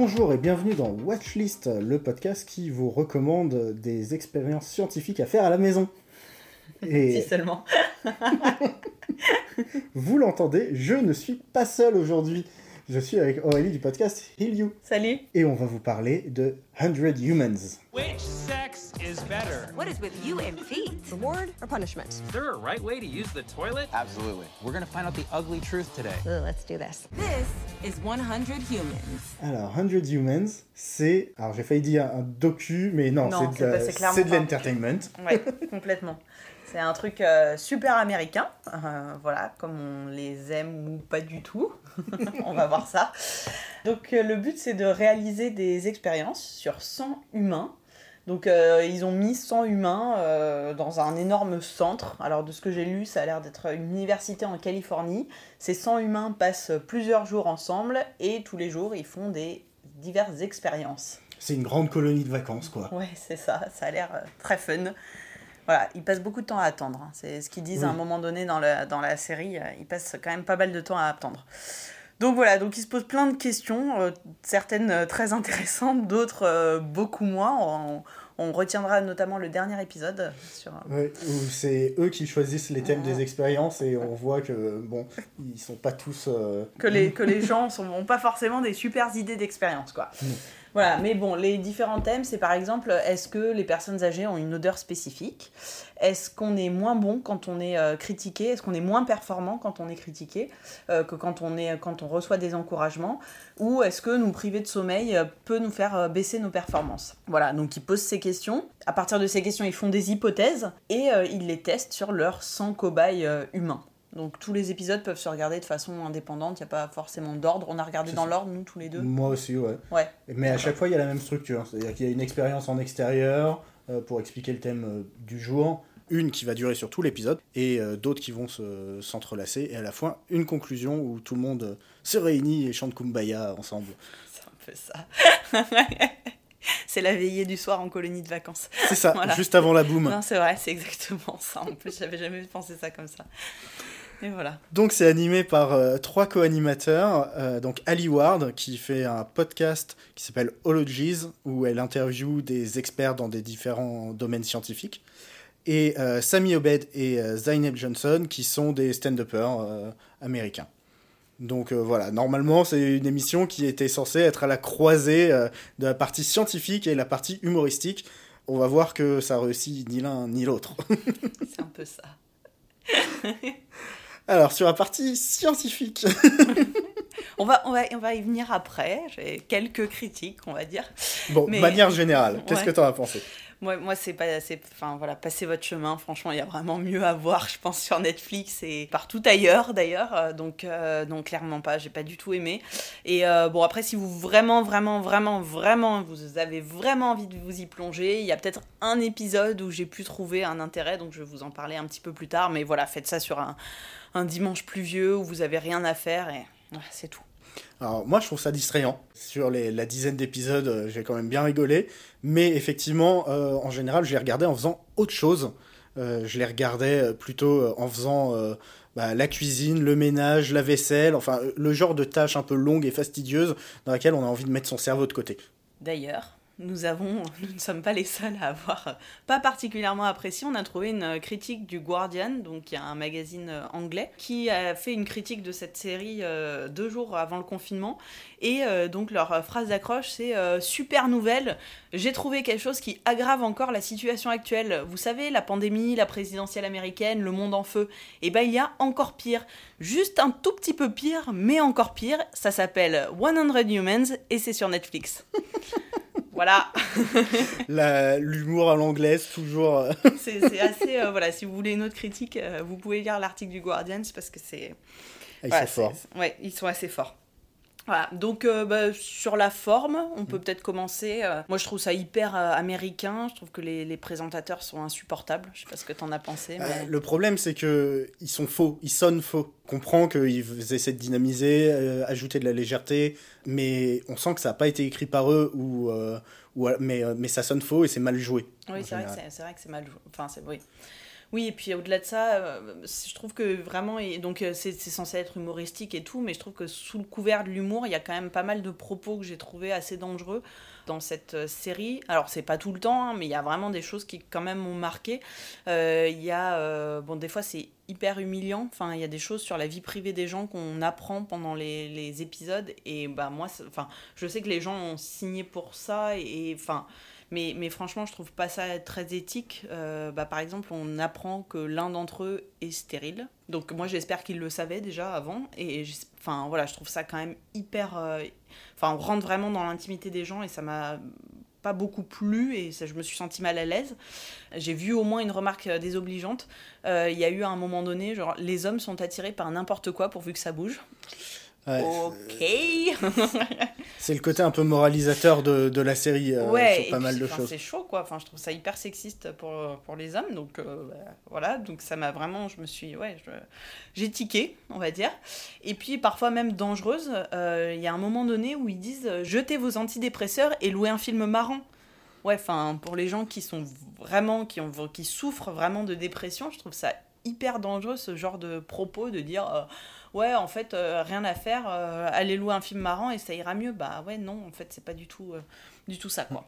Bonjour et bienvenue dans Watchlist, le podcast qui vous recommande des expériences scientifiques à faire à la maison. Et si seulement. vous l'entendez, je ne suis pas seul aujourd'hui. Je suis avec Aurélie du podcast Heal You. Salut. Et on va vous parler de 100 Humans. Which sex is better? What is with you and feet? Reward or punishment? Is there a right way to use the toilet? Absolutely. We're going to find out the ugly truth today. Ooh, let's do this. This is 100 Humans. Alors, 100 Humans, c'est. Alors, j'ai failli dire un docu, mais non, non c'est de, de l'entertainment. Ouais, complètement. C'est un truc euh, super américain, euh, voilà, comme on les aime ou pas du tout. on va voir ça. Donc euh, le but c'est de réaliser des expériences sur 100 humains. Donc ils ont mis 100 humains dans un énorme centre. Alors de ce que j'ai lu, ça a l'air d'être une université en Californie. Ces 100 humains passent plusieurs jours ensemble et tous les jours ils font des diverses expériences. C'est une grande colonie de vacances quoi. Ouais, c'est ça, ça a l'air très fun. Voilà, ils passent beaucoup de temps à attendre. Hein. C'est ce qu'ils disent à un moment donné dans, le, dans la série. Euh, ils passent quand même pas mal de temps à attendre. Donc voilà, donc ils se posent plein de questions, euh, certaines euh, très intéressantes, d'autres beaucoup moins. On, retiendra notamment le dernier épisode. Sur... où c'est eux qui choisissent les thèmes des expériences et on voit que, bon, ils sont pas tous... Que, les, que les gens n'ont pas forcément des super idées d'expérience, quoi. Voilà, mais bon, les différents thèmes, c'est par exemple, est-ce que les personnes âgées ont une odeur spécifique? Est-ce qu'on est moins bon quand on est euh, critiqué? Est-ce qu'on est moins performant quand on est critiqué euh, que quand on, reçoit des encouragements? Ou est-ce que nous priver de sommeil euh, peut nous faire baisser nos performances? Voilà, donc ils posent ces questions. À partir de ces questions, ils font des hypothèses et ils les testent sur leurs 100 cobayes humains. Donc tous les épisodes peuvent se regarder de façon indépendante, il n'y a pas forcément d'ordre. On a regardé dans l'ordre, nous, tous les deux. Moi aussi, ouais. ouais. Mais à chaque fois, il y a la même structure. C'est-à-dire qu'il y a une expérience en extérieur euh, pour expliquer le thème euh, du jour, une qui va durer sur tout l'épisode, et euh, d'autres qui vont s'entrelacer, et à la fois une conclusion où tout le monde se réunit et chante Kumbaya ensemble. C'est un peu ça. c'est la veillée du soir en colonie de vacances. C'est ça, juste avant la boum. Non, c'est vrai, c'est exactement ça. En plus, j'avais jamais pensé ça comme ça. Et voilà. Donc c'est animé par euh, trois co-animateurs. Euh, donc Ali Ward qui fait un podcast qui s'appelle Ologies où elle interviewe des experts dans des différents domaines scientifiques. Et euh, Sami Obed et Zainab Johnson qui sont des stand-uppers américains. Donc voilà, normalement c'est une émission qui était censée être à la croisée de la partie scientifique et la partie humoristique. On va voir que ça réussit ni l'un ni l'autre. c'est un peu ça. Alors, sur la partie scientifique. on, va, on, va, on va y venir après. J'ai quelques critiques, on va dire. Bon, de manière générale, qu'est-ce que tu en as pensé? Moi, moi c'est pas assez. Enfin, voilà, passez votre chemin. Franchement, il y a vraiment mieux à voir, je pense, sur Netflix et partout ailleurs, d'ailleurs. Euh, donc, euh, donc, clairement pas. J'ai pas du tout aimé. Et euh, bon, après, si vous vraiment, vraiment, vraiment, vraiment, vous avez vraiment envie de vous y plonger, il y a peut-être un épisode où j'ai pu trouver un intérêt. Donc, je vais vous en parler un petit peu plus tard. Mais voilà, faites ça sur un dimanche pluvieux où vous avez rien à faire et c'est tout. Alors moi je trouve ça distrayant. Sur la dizaine d'épisodes, euh, j'ai quand même bien rigolé, mais effectivement, euh, en général, je les regardais en faisant autre chose. Euh, je les regardais plutôt en faisant bah, la cuisine, le ménage, la vaisselle, enfin le genre de tâches un peu longues et fastidieuses dans laquelle on a envie de mettre son cerveau de côté. D'ailleurs, nous avons, nous ne sommes pas les seuls à avoir pas particulièrement apprécié. On a trouvé une critique du Guardian, donc y a un magazine euh, anglais, qui a fait une critique de cette série euh, deux jours avant le confinement. Et euh, donc leur phrase d'accroche, c'est super nouvelle. J'ai trouvé quelque chose qui aggrave encore la situation actuelle. Vous savez, la pandémie, la présidentielle américaine, le monde en feu. Et eh ben il y a encore pire, juste un tout petit peu pire, mais encore pire. Ça s'appelle 100 Humans et c'est sur Netflix. Voilà. L'humour à l'anglaise, toujours. Euh. c'est assez. Euh, voilà, si vous voulez une autre critique, euh, vous pouvez lire l'article du Guardian parce que c'est. Ah, ils sont forts. Ouais, ils sont assez forts. Voilà, donc bah, sur la forme, on peut mm. peut-être commencer. moi, je trouve ça hyper américain. Je trouve que les, les, présentateurs sont insupportables. Je sais pas ce que tu en as pensé. Mais... le problème, c'est que ils sont faux. Ils sonnent faux. On comprend qu'ils essaient de dynamiser, ajouter de la légèreté, mais on sent que ça n'a pas été écrit par eux ou, euh, ou mais, euh, mais ça sonne faux et c'est mal joué. Oui, c'est vrai, vrai, que c'est mal joué. Enfin, c'est oui. Oui, et puis au-delà de ça, euh, je trouve que vraiment, et donc euh, c'est censé être humoristique et tout, mais je trouve que sous le couvert de l'humour, il y a quand même pas mal de propos que j'ai trouvé assez dangereux dans cette euh, série. Alors c'est pas tout le temps, hein, mais il y a vraiment des choses qui quand même m'ont marqué. Il y a, bon, des fois c'est hyper humiliant. Enfin, il y a des choses sur la vie privée des gens qu'on apprend pendant les, les épisodes, et bah moi, enfin, je sais que les gens ont signé pour ça, et enfin. Mais, franchement, je trouve pas ça très éthique. Euh, bah, par exemple, on apprend que l'un d'entre eux est stérile. Donc moi, j'espère qu'ils le savaient déjà avant. Et enfin voilà, je trouve ça quand même hyper. euh, Enfin, on rentre vraiment dans l'intimité des gens et ça m'a pas beaucoup plu et ça, je me suis sentie mal à l'aise. J'ai vu au moins une remarque euh, désobligeante. Il y a eu à un moment donné, genre, les hommes sont attirés par n'importe quoi pourvu que ça bouge. Ouais, ok. C'est le côté un peu moralisateur de, de la série euh, ouais, sur et pas puis, mal de enfin, choses. C'est chaud, quoi. Enfin, je trouve ça hyper sexiste pour, pour les hommes. Donc, euh, bah, voilà. Donc, ça m'a vraiment. Je me suis. Ouais, j'ai tiqué, on va dire. Et puis, parfois même dangereuse. euh, Il y a un moment donné où ils disent euh, jetez vos antidépresseurs et louez un film marrant. Ouais, enfin, pour les gens qui sont vraiment. Qui, ont, qui souffrent vraiment de dépression, je trouve ça hyper dangereux ce genre de propos de dire. Ouais, en fait, euh, rien à faire, euh, allez louer un film marrant et ça ira mieux. Bah ouais, non, en fait, c'est pas du tout, euh, du tout ça, quoi.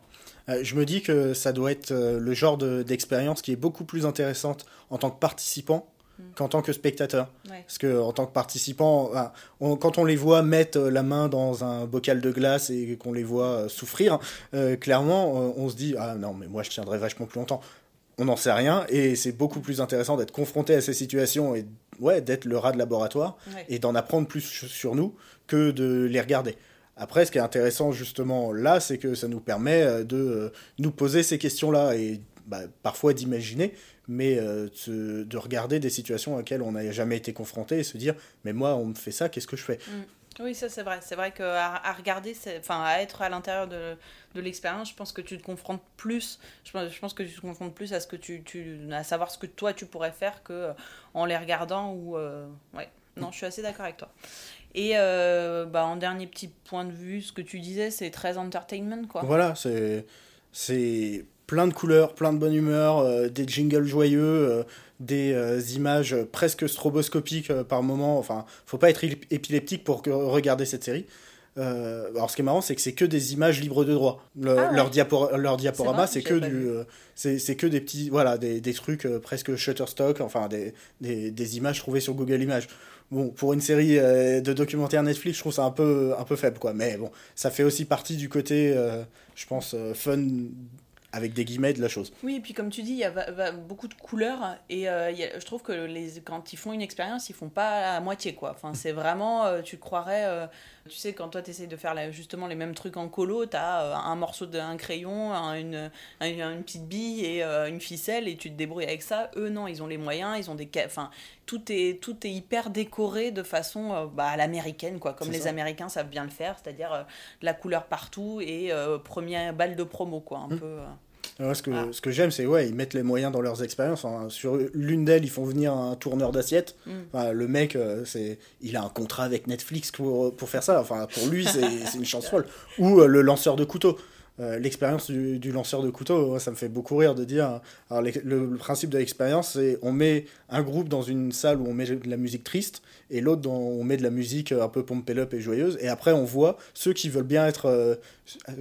Euh, je me dis que ça doit être le genre de- d'expérience qui est beaucoup plus intéressante en tant que participant qu'en tant que spectateur. Mm. Ouais. Parce que en tant que participant, on- quand on les voit mettre la main dans un bocal de glace et qu'on les voit souffrir, euh, clairement, on se dit ah non mais moi je tiendrai vachement plus longtemps. On n'en sait rien et c'est beaucoup plus intéressant d'être confronté à ces situations et ouais d'être le rat de laboratoire Ouais. et d'en apprendre plus sur nous que de les regarder. Après, ce qui est intéressant justement là, c'est que ça nous permet euh, de euh, nous poser ces questions-là et bah, parfois d'imaginer, mais euh, de regarder des situations auxquelles on n'a jamais été confronté et se dire, mais moi, on me fait ça, qu'est-ce que je fais? Oui, ça c'est vrai. C'est vrai qu'à à regarder, c'est- enfin à être à l'intérieur de, de l'expérience, je pense que tu te confrontes plus. Je pense, que tu te confrontes plus à ce que tu, à savoir ce que toi tu pourrais faire que euh, en les regardant ou euh, ouais. Non, je suis assez d'accord avec toi. Et euh, bah, en dernier petit point de vue, ce que tu disais, c'est très entertainment quoi. Voilà, c'est c'est plein de couleurs, plein de bonne humeur, euh, des jingles joyeux, euh, des euh, images presque stroboscopiques par moment. Enfin, faut pas être ép- épileptique pour que- regarder cette série. Alors, ce qui est marrant, c'est que c'est que des images libres de droit. Le- Ah ouais. leur, leur diaporama, C'est que du, c'est que des petits, voilà, des, des trucs presque Shutterstock, enfin des, des, des images trouvées sur Google Images. Bon, pour une série de documentaires Netflix, je trouve ça un peu, un peu faible, quoi. Mais bon, ça fait aussi partie du côté, je pense, fun avec des guillemets de la chose. Oui, et puis comme tu dis, il y a va- va- beaucoup de couleurs et euh, il y a- je trouve que les, quand ils font une expérience, ils font pas à moitié quoi. Enfin, c'est vraiment, euh, tu croirais, euh, tu sais, quand toi tu essayes de faire la- justement les mêmes trucs en colo, tu as un morceau d'un crayon, un- une, un- une petite bille et une ficelle et tu te débrouilles avec ça. Eux, non, ils ont les moyens, ils ont des. Enfin, tout est, tout est hyper décoré de façon bah, à l'américaine quoi, comme les ça. Américains savent bien le faire, c'est-à-dire de la couleur partout et première balle de promo quoi, un peu. Ce que, Ah. ce que j'aime, c'est ouais, ils mettent les moyens dans leurs expériences. Enfin, sur l'une d'elles, ils font venir un tourneur d'assiettes. Mm. Enfin, le mec, euh, c'est, il a un contrat avec Netflix pour, pour faire ça. Enfin, pour lui, c'est, c'est une chance folle. Ou euh, le lanceur de couteau. Euh, l'expérience du, du lanceur de couteau, ça me fait beaucoup rire de dire. Alors, l'ex- le, le principe de l'expérience, c'est on met un groupe dans une salle où on met de la musique triste et l'autre dans on met de la musique un peu pompe up et joyeuse. Et après, on voit ceux qui veulent bien être euh,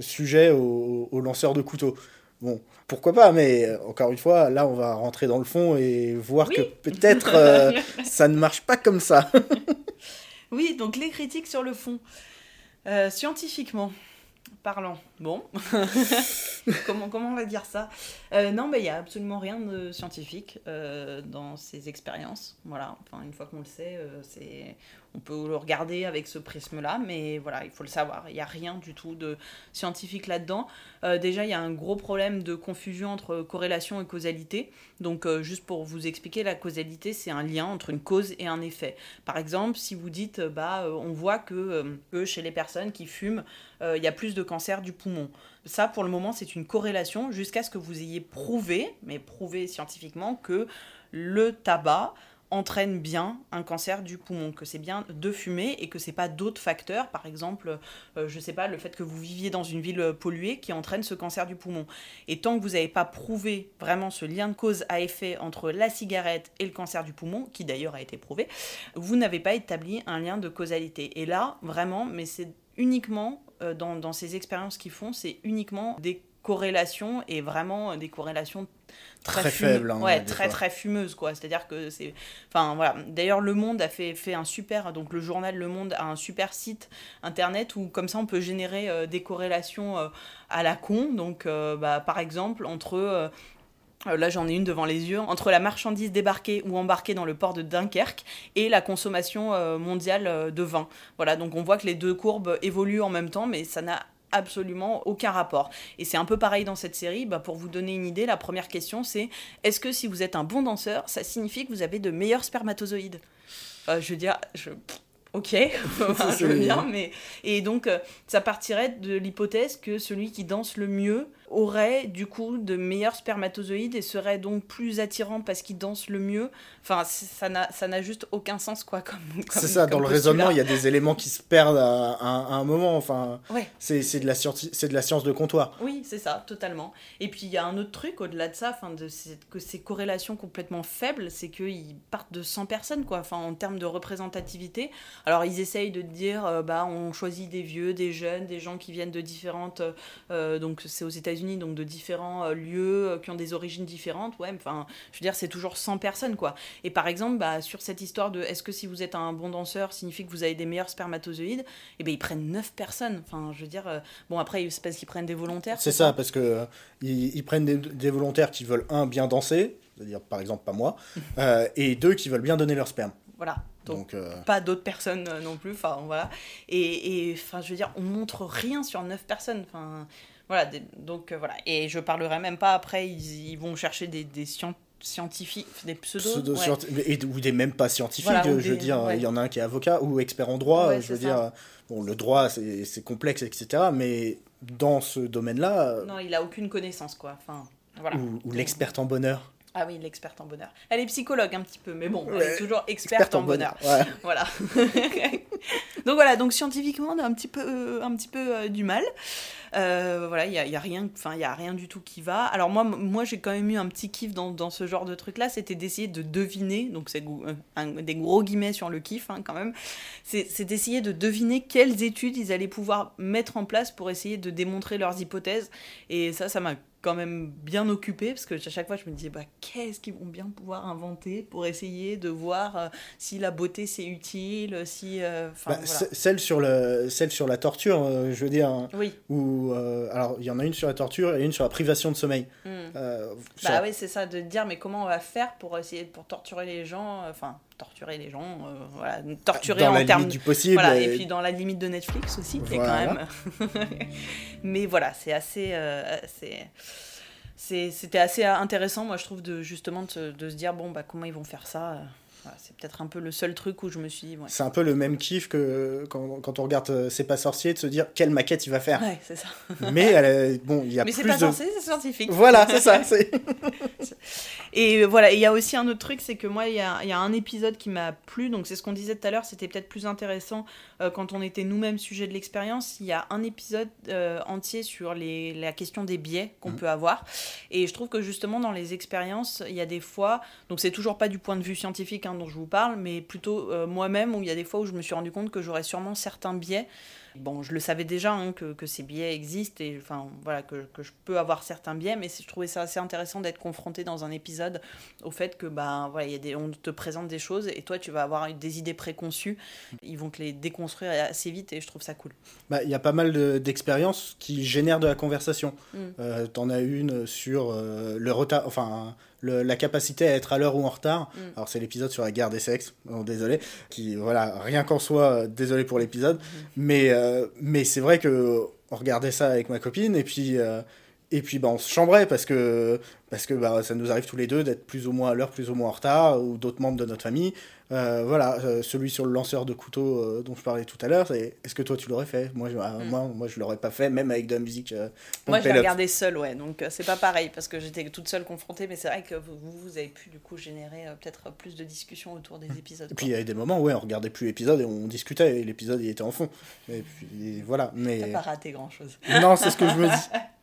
sujets au, au lanceur de couteau. Bon, pourquoi pas, mais euh, encore une fois, là, on va rentrer dans le fond et voir Oui. que peut-être euh, ça ne marche pas comme ça. Oui, donc les critiques sur le fond. Euh, scientifiquement parlant, bon, comment, comment on va dire ça? Euh, Non, mais il n'y a absolument rien de scientifique euh, dans ces expériences. Voilà, enfin, une fois qu'on le sait, euh, c'est... on peut le regarder avec ce prisme-là, mais voilà, il faut le savoir. Il n'y a rien du tout de scientifique là-dedans. Déjà, il y a un gros problème de confusion entre corrélation et causalité. Donc, juste pour vous expliquer, la causalité, c'est un lien entre une cause et un effet. Par exemple, si vous dites, bah, on voit que, que chez les personnes qui fument, il y a plus de cancer du poumon. Ça, pour le moment, c'est une corrélation jusqu'à ce que vous ayez prouvé, mais prouvé scientifiquement, que le tabac entraîne bien un cancer du poumon, que c'est bien de fumer et que c'est pas d'autres facteurs, par exemple, euh, je sais pas, le fait que vous viviez dans une ville polluée qui entraîne ce cancer du poumon. Et tant que vous n'avez pas prouvé vraiment ce lien de cause à effet entre la cigarette et le cancer du poumon, qui d'ailleurs a été prouvé, vous n'avez pas établi un lien de causalité. Et là, vraiment, mais c'est uniquement dans, dans ces expériences qu'ils font, c'est uniquement des corrélations et vraiment des corrélations très, Très faibles, hein, ouais, très fois. très fumeuses quoi. C'est à dire que c'est enfin voilà. D'ailleurs le monde a fait fait un super donc le journal le monde a un super site internet où comme ça on peut générer euh, des corrélations euh, à la con. Donc euh, bah, par exemple entre euh, euh, Là, j'en ai une devant les yeux. Entre la marchandise débarquée ou embarquée dans le port de Dunkerque et la consommation euh, mondiale euh, de vin. Voilà, donc on voit que les deux courbes évoluent en même temps, mais ça n'a absolument aucun rapport. Et c'est un peu pareil dans cette série. Bah, pour vous donner une idée, la première question, c'est est-ce que si vous êtes un bon danseur, ça signifie que vous avez de meilleurs spermatozoïdes? Je veux dire, je... Ok, Enfin, je veux bien, mais... Et donc, euh, ça partirait de l'hypothèse que celui qui danse le mieux aurait du coup de meilleurs spermatozoïdes et serait donc plus attirant parce qu'il danse le mieux. Enfin, ça n'a ça n'a juste aucun sens, quoi. Comme, C'est ça, dans le raisonnement, il y a des éléments qui se perdent à, à- à un moment. Enfin, Ouais. c'est de, la scienti- c'est de la science de comptoir. Oui, c'est ça, totalement. Et puis il y a un autre truc au-delà de ça, enfin, de que ces corrélations complètement faibles, c'est qu'ils partent de 100 personnes, quoi, enfin, en termes de représentativité. Alors ils essayent de dire, euh, bah, on choisit des vieux, des jeunes, des gens qui viennent de différentes, euh, donc c'est aux États-Unis, donc de différents euh, lieux euh, qui ont des origines différentes. Ouais, enfin, je veux dire, c'est toujours 100 personnes, quoi. Et par exemple, bah, sur cette histoire de est-ce que si vous êtes un bon danseur, signifie que vous avez des meilleurs spermatozoïdes, et ben ils prennent 9 personnes. Enfin, je veux dire, euh, bon, après, c'est parce qu'ils prennent des volontaires. C'est ça, parce que euh, ils, ils prennent des, des volontaires qui veulent, un, bien danser, c'est-à-dire par exemple pas moi, euh, et deux, qui veulent bien donner leur sperme. Voilà. Donc, Donc, euh, pas d'autres personnes non plus. Enfin, voilà. Et, et, enfin, je veux dire, on montre rien sur neuf personnes. Enfin, voilà. des- donc, euh, voilà. Et je parlerai même pas après, ils, ils vont chercher des, des scien- scientifiques, des pseudos. pseudo ouais. et, ou des même pas scientifiques, Voilà, ou je veux dire, ouais. il y en a un qui est avocat ou expert en droit, Ouais, je veux dire, euh, bon, le droit c'est complexe, etc., mais dans ce domaine-là, euh, Non, il a aucune connaissance, quoi. Enfin, voilà. ou, ou l'experte en bonheur. Ah oui, l'experte en bonheur. Elle est psychologue un petit peu, mais bon, elle est toujours experte, Experte en bonheur. Ouais. Voilà. donc voilà, donc scientifiquement, on a un petit peu, euh, un petit peu euh, du mal. Euh, voilà, il y a, a rien, y a rien du tout qui va. Alors moi, moi j'ai quand même eu un petit kiff dans, dans ce genre de truc là, c'était d'essayer de deviner. Donc c'est euh, des gros guillemets sur le kiff hein, quand même. C'est d'essayer de deviner quelles études ils allaient pouvoir mettre en place pour essayer de démontrer leurs hypothèses. Et ça, ça m'a quand même bien occupé parce que à chaque fois je me disais bah qu'est-ce qu'ils vont bien pouvoir inventer pour essayer de voir euh, si la beauté c'est utile si euh, Bah, voilà. celle, sur le, celle sur la torture, euh, je veux dire, hein, oui où, alors il y en a une sur la torture et une sur la privation de sommeil. Hmm. Bah oui c'est ça de dire mais comment on va faire pour essayer pour torturer les gens enfin torturer les gens euh, voilà torturer dans en termes du possible. Voilà, et- et puis dans la limite de Netflix aussi, qui est Voilà. quand même. Mais voilà, c'est assez. euh, c'est- c'est- C'était assez intéressant, moi, je trouve, de, justement, de, se- de se dire, bon, bah, comment ils vont faire ça euh, voilà, C'est peut-être un peu le seul truc où je me suis dit, ouais. C'est un peu le même kiff que quand, quand on regarde euh, C'est pas sorcier, de se dire quelle maquette il va faire. Ouais, c'est ça. Mais elle est- bon, il y a Mais c'est plus pas de. c'est scientifique. Voilà, c'est ça. Et euh, voilà, il y a aussi un autre truc, c'est que moi, il y a, il y a un épisode qui m'a plu, donc c'est ce qu'on disait tout à l'heure, c'était peut-être plus intéressant euh, quand on était nous-mêmes sujet de l'expérience. Il y a un épisode euh, entier sur les, la question des biais qu'on peut avoir. Et je trouve que justement, dans les expériences, il y a des fois, donc c'est toujours pas du point de vue scientifique hein, dont je vous parle, mais plutôt euh, moi-même, où il y a des fois où je me suis rendu compte que j'aurais sûrement certains biais. Bon, je le savais déjà hein, que, que ces biais existent et enfin voilà que, que je peux avoir certains biais, mais je trouvais ça assez intéressant d'être confronté dans un épisode au fait que bah voilà, il y a des, on te présente des choses et toi tu vas avoir des idées préconçues, ils vont te les déconstruire assez vite et je trouve ça cool. Bah, Il y a pas mal de- d'expériences qui génèrent de la conversation. Mm. Euh, T'en as une sur euh, le retard, enfin le- la capacité à être à l'heure ou en retard. Mm. Alors c'est l'épisode sur la guerre des sexes. Oh, désolé, qui voilà rien qu'en soi, euh, désolé pour l'épisode. Mm-hmm. Mais euh, mais c'est vrai que on regardait ça avec ma copine et puis. euh, Et puis bah, on se chambrait parce que, parce que bah, ça nous arrive tous les deux d'être plus ou moins à l'heure, plus ou moins en retard, ou d'autres membres de notre famille. Euh, voilà, euh, celui sur le lanceur de couteau euh, dont je parlais tout à l'heure, c'est est-ce que toi tu l'aurais fait? Moi je, ah, Mm. moi, moi je l'aurais pas fait, même avec de la musique. Moi, je l'ai regardé seule, ouais, donc c'est pas pareil parce que j'étais toute seule confrontée, mais c'est vrai que vous, vous avez pu du coup générer peut-être plus de discussions autour des épisodes. Et puis il y avait des moments où ouais, on regardait plus l'épisode et on discutait et l'épisode il était en fond. Et puis voilà, mais. T'as pas raté grand chose. Non, c'est ce que je me dis.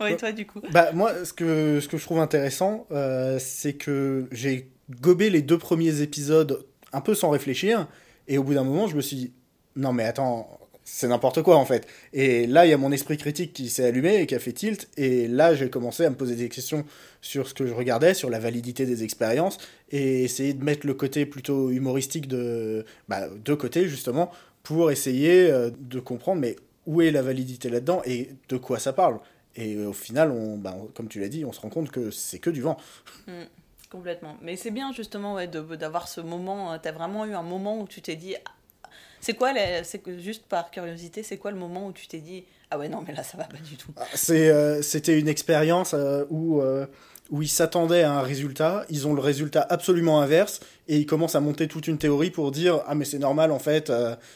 Ouais, toi, du coup. Bah, moi, ce que, ce que je trouve intéressant, euh, c'est que j'ai gobé les deux premiers épisodes un peu sans réfléchir, et au bout d'un moment, je me suis dit, non mais attends, c'est n'importe quoi en fait. Et là, il y a mon esprit critique qui s'est allumé et qui a fait tilt, et là, j'ai commencé à me poser des questions sur ce que je regardais, sur la validité des expériences, et essayer de mettre le côté plutôt humoristique de, bah, de côté, justement, pour essayer euh, de comprendre, mais où est la validité là-dedans et de quoi ça parle. Et euh, au final, on, bah, comme tu l'as dit, on se rend compte que c'est que du vent. Complètement. Mais c'est bien justement ouais, d'avoir ce moment. euh, T'as vraiment eu un moment où tu t'es dit. ah, C'est quoi, les- juste par curiosité, c'est quoi le moment où tu t'es dit Ah ouais, non, mais là, ça va pas du tout. Ah, euh, c'était une expérience euh, où, euh, où ils s'attendaient à un résultat, ils ont le résultat absolument inverse, et ils commencent à monter toute une théorie pour dire Ah, mais c'est normal, en fait,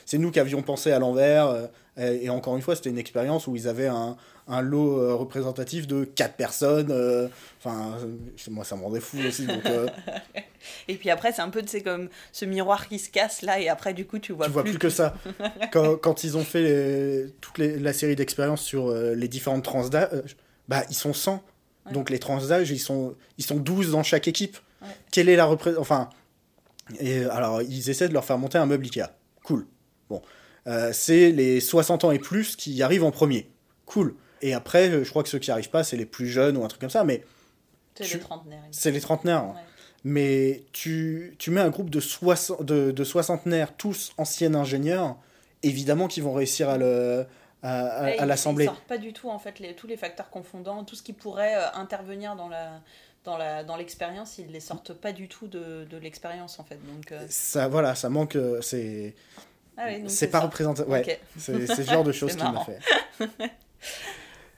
c'est nous qui avions pensé à l'envers. Euh, et, et encore une fois, c'était une expérience où ils avaient un, un lot euh, représentatif de quatre personnes. euh, Enfin, euh, moi, ça me rendait fou aussi. Donc, euh, Et puis après, c'est un peu c'est comme ce miroir qui se casse là, et après, du coup, tu vois, tu vois plus que ça. Quand, quand ils ont fait les- toute les- la série d'expériences sur les différentes trans d'âge, bah, ils sont 100. Ouais. Donc les trans d'âge, ils sont, ils sont 12 dans chaque équipe. Ouais. Quelle est la représentation Enfin, et, alors, ils essaient de leur faire monter un meuble Ikea. Cool. Bon. Euh, c'est les 60 ans et plus qui arrivent en premier. Cool. Et après, euh, je crois que ceux qui arrivent pas, c'est les plus jeunes ou un truc comme ça, mais c'est tu- les trentenaires. c'est les trentenaires. Ouais. Mais tu, tu mets un groupe de, soixante- de, de soixantenaires, tous anciens ingénieurs, évidemment qu'ils vont réussir à le à, à- Ouais, à ils- l'assembler. Ils sortent pas du tout en fait les, tous les facteurs confondants, tout ce qui pourrait euh, intervenir dans la dans la dans l'expérience, ils les sortent pas du tout de, de l'expérience en fait. Donc euh, Ça, voilà, ça manque. C'est ah c'est pas représentatif. Ouais, c'est ce genre de choses qui m'a fait.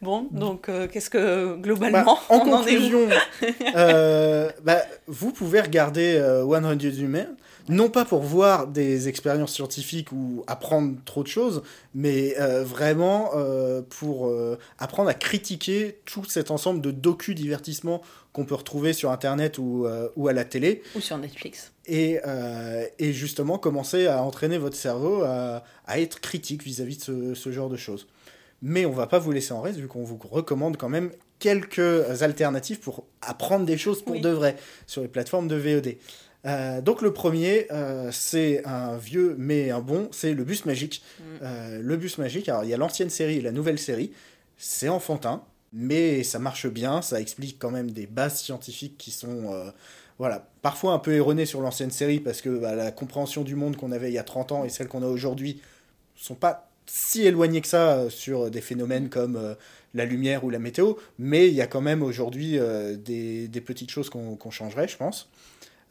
Bon, donc euh, qu'est-ce que Bah, globalement en on en est où conclusion, euh, bah, vous pouvez regarder euh, 100 Humains, non pas pour voir des expériences scientifiques ou apprendre trop de choses, mais euh, vraiment euh, pour euh, apprendre à critiquer tout cet ensemble de docu-divertissements qu'on peut retrouver sur Internet ou, ou à la télé, ou sur Netflix. et, et justement commencer à entraîner votre cerveau à, à être critique vis-à-vis de ce, ce genre de choses. Mais on va pas vous laisser en reste vu qu'on vous recommande quand même quelques alternatives pour apprendre des choses pour Oui. de vrai sur les plateformes de VOD. Euh, donc le premier, euh, c'est un vieux mais un bon, c'est le bus magique. Euh, le bus magique, alors il y a l'ancienne série et la nouvelle série, c'est enfantin, mais ça marche bien, ça explique quand même des bases scientifiques qui sont voilà, parfois un peu erronées sur l'ancienne série parce que bah, la compréhension du monde qu'on avait il y a 30 ans et celle qu'on a aujourd'hui sont pas si éloignées que ça sur des phénomènes comme la lumière ou la météo, mais il y a quand même aujourd'hui des, des petites choses qu'on qu'on changerait, je pense.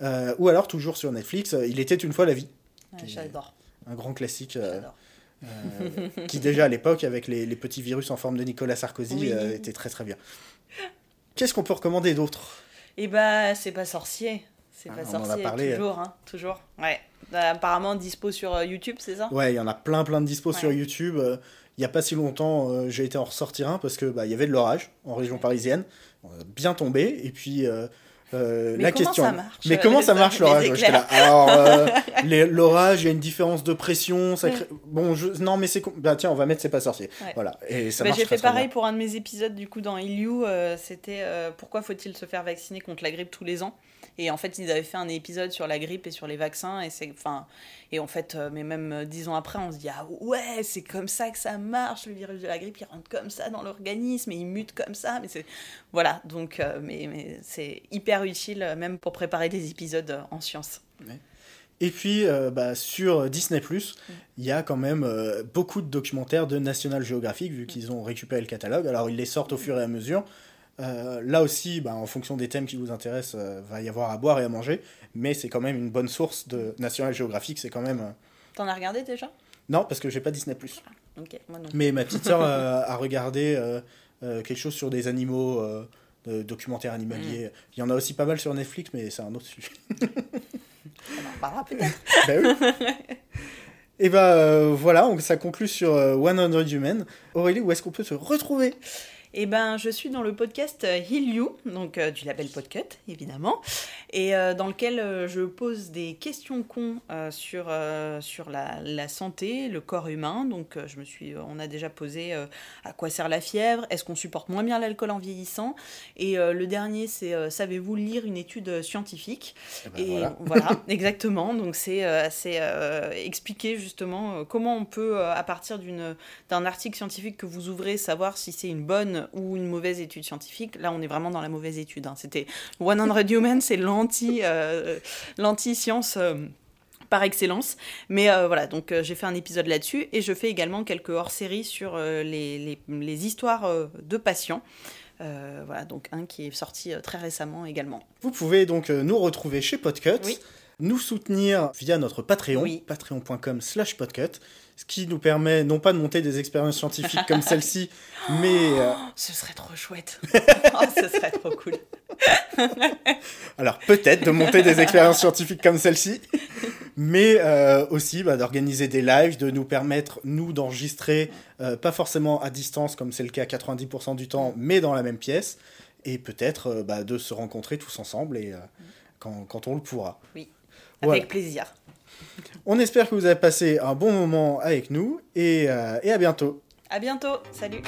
Euh, ou alors, toujours sur Netflix, euh, Il était une fois la vie, Ouais, J'adore. un grand classique euh, j'adore. euh, qui déjà à l'époque, avec les, les petits virus en forme de Nicolas Sarkozy, Oui. euh, était très très bien. Qu'est-ce qu'on peut recommander d'autre? Et bah c'est pas sorcier. C'est Ah, pas sorcier, parlé, toujours, hein, toujours. Ouais. Euh, apparemment dispo sur YouTube, c'est ça? Ouais, il y en a plein plein de Ouais. sur YouTube. Il n'y a pas si longtemps, j'ai été en ressortir un parce que bah, il y avait de l'orage en région parisienne, On a bien tombé. Et puis euh, Mais la comment question. ça marche, Mais comment ça marche l'orage Alors euh, l'orage, il y a une différence de pression. Ça crée- Bon, je... non mais c'est bah tiens, on va mettre c'est pas sorcier. Ouais. Voilà. Et ça Bah, J'ai fait pareil bien. pour un de mes épisodes du coup dans Ilyu, euh, c'était pourquoi faut-il se faire vacciner contre la grippe tous les ans? Et en fait ils avaient fait un épisode sur la grippe et sur les vaccins et c'est enfin et en fait euh, mais même euh, dix ans après on se dit ah ouais c'est comme ça que ça marche le virus de la grippe il rentre comme ça dans l'organisme et il mute comme ça mais c'est voilà donc euh, mais, mais c'est hyper utile même pour préparer des épisodes en sciences. Et puis euh, bah, sur Disney il y a quand même euh, beaucoup de documentaires de National Geographic vu qu'ils ont récupéré le catalogue. Alors ils les sortent au fur et à mesure. Euh, là aussi, bah, en fonction des thèmes qui vous intéressent, euh, va y avoir à boire et à manger, mais c'est quand même une bonne source de National Geographic. C'est quand même euh, T'en as regardé déjà? Non parce que j'ai pas Disney Ok moi non. Mais ma petite sœur euh, a regardé euh, euh, quelque chose sur des animaux, euh, de documentaires animaliers. Il y en a aussi pas mal sur Netflix, mais c'est un autre sujet. On en parlera peut-être. Ben oui. Et bah euh, voilà, donc ça conclut sur euh, 100 Human. Aurélie, où est-ce qu'on peut se retrouver? Eh ben, je suis dans le podcast euh, Heal You, donc euh, du label Podcut, évidemment, et euh, dans lequel euh, je pose des questions cons sur, sur la, la santé, le corps humain. Donc, je me suis, on a déjà posé à quoi sert la fièvre, est-ce qu'on supporte moins bien l'alcool en vieillissant, et le dernier, c'est savez-vous lire une étude scientifique? Eh ben, et voilà. voilà. exactement. Donc c'est c'est, expliquer justement comment on peut, à partir d'un article scientifique que vous ouvrez, savoir si c'est une bonne ou une mauvaise étude scientifique. Là, on est vraiment dans la mauvaise étude. hein. C'était 100 Human, c'est l'anti euh, l'anti-science. euh, par excellence. Mais euh, voilà, donc j'ai fait un épisode là-dessus et je fais également quelques hors-séries sur les, les, les histoires de patients. Voilà, donc un qui est sorti très récemment également. Vous pouvez donc nous retrouver chez Podcut, Oui. Nous soutenir via notre Patreon, Oui. patreon.com slash podcut, ce qui nous permet non pas de monter des expériences scientifiques comme celle-ci, mais... euh, Ce serait trop chouette. oh, ce serait trop cool. alors peut-être de monter des expériences scientifiques comme celle-ci, mais euh, aussi bah, d'organiser des lives, de nous permettre, nous, d'enregistrer, euh, pas forcément à distance comme c'est le cas 90% du temps, mais dans la même pièce, et peut-être bah, de se rencontrer tous ensemble et, euh, quand, quand on le pourra. Oui, Voilà. avec plaisir. On espère que vous avez passé un bon moment avec nous et, euh, et à bientôt. À bientôt. Salut.